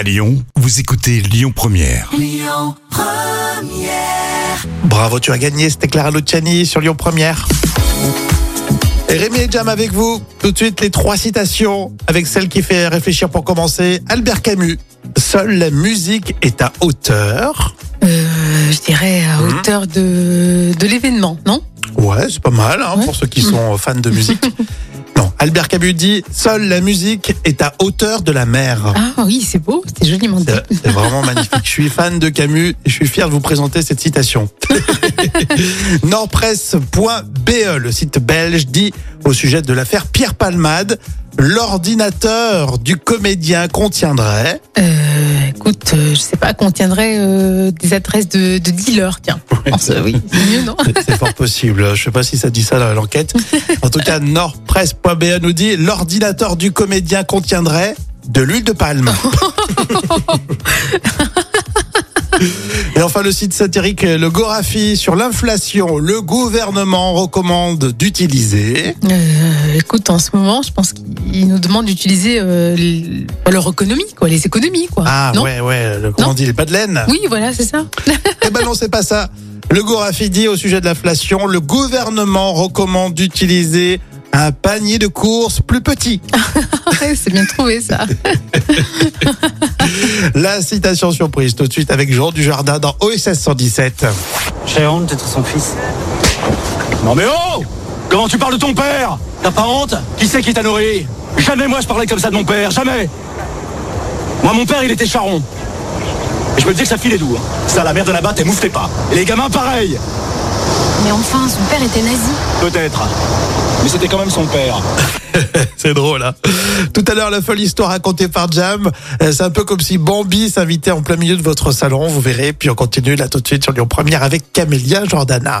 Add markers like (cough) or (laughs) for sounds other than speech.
À Lyon, vous écoutez Lyon Première. Bravo, tu as gagné. C'était Clara Luciani sur Lyon Première. Et Rémi et Jam avec vous. Tout de suite, les trois citations avec celle qui fait réfléchir pour commencer. Albert Camus. Seule la musique est à hauteur. Euh, je dirais à Mhm. hauteur de, de l'événement, non? Ouais, c'est pas mal hein, Ouais. pour ceux qui sont fans de musique. (laughs) Albert Camus dit Seule la musique est à hauteur de la mer. Ah oui, c'est beau, c'est joliment dit. C'est c'est vraiment magnifique. Je suis fan de Camus et je suis fier de vous présenter cette citation. (laughs) Nordpresse.be, le site belge, dit au sujet de l'affaire Pierre Palmade, l'ordinateur du comédien contiendrait. Euh, écoute, euh, je sais pas, contiendrait euh, des adresses de, de dealers, tiens. (laughs) Euh, oui, c'est mieux, non C'est- fort possible. Je sais pas si ça dit ça dans l'enquête. En tout cas, Nordpresse.be nous dit l'ordinateur du comédien contiendrait de l'huile de palme. (laughs) (laughs) Et enfin, le site satirique Le Gorafi sur l'inflation. Le gouvernement recommande d'utiliser. Euh, Écoute, en ce moment, je pense qu'ils nous demandent d'utiliser euh, leur économie, quoi, les économies, quoi. Ah non ouais, ouais, le, comment on dit, les pas de laine Oui, voilà, c'est ça. Eh ben non, c'est pas ça. Le Gorafi dit au sujet de l'inflation, le gouvernement recommande d'utiliser un panier de courses plus petit. (laughs) C'est bien trouvé, ça. (laughs) La citation surprise tout de suite avec Jean Dujardin dans OSS 117. J'ai honte d'être son fils. Non mais oh Comment tu parles de ton père? T'as pas honte Qui c'est qui t'a nourri Jamais moi je parlais comme ça de mon père, jamais Moi mon père il était charron. Et je me dis que sa fille est doux. hein. Ça la mère de là-bas t'es mouflez pas. Et les gamins pareil Mais enfin, son père était nazi. Peut-être. Mais c'était quand même son père. (laughs) C'est drôle, hein Tout à l'heure, la folle histoire racontée par Jam. Euh, C'est un peu comme si Bambi s'invitait en plein milieu de votre salon, vous verrez. Puis on continue là tout de suite sur Lyon Première avec Camélia Jordana.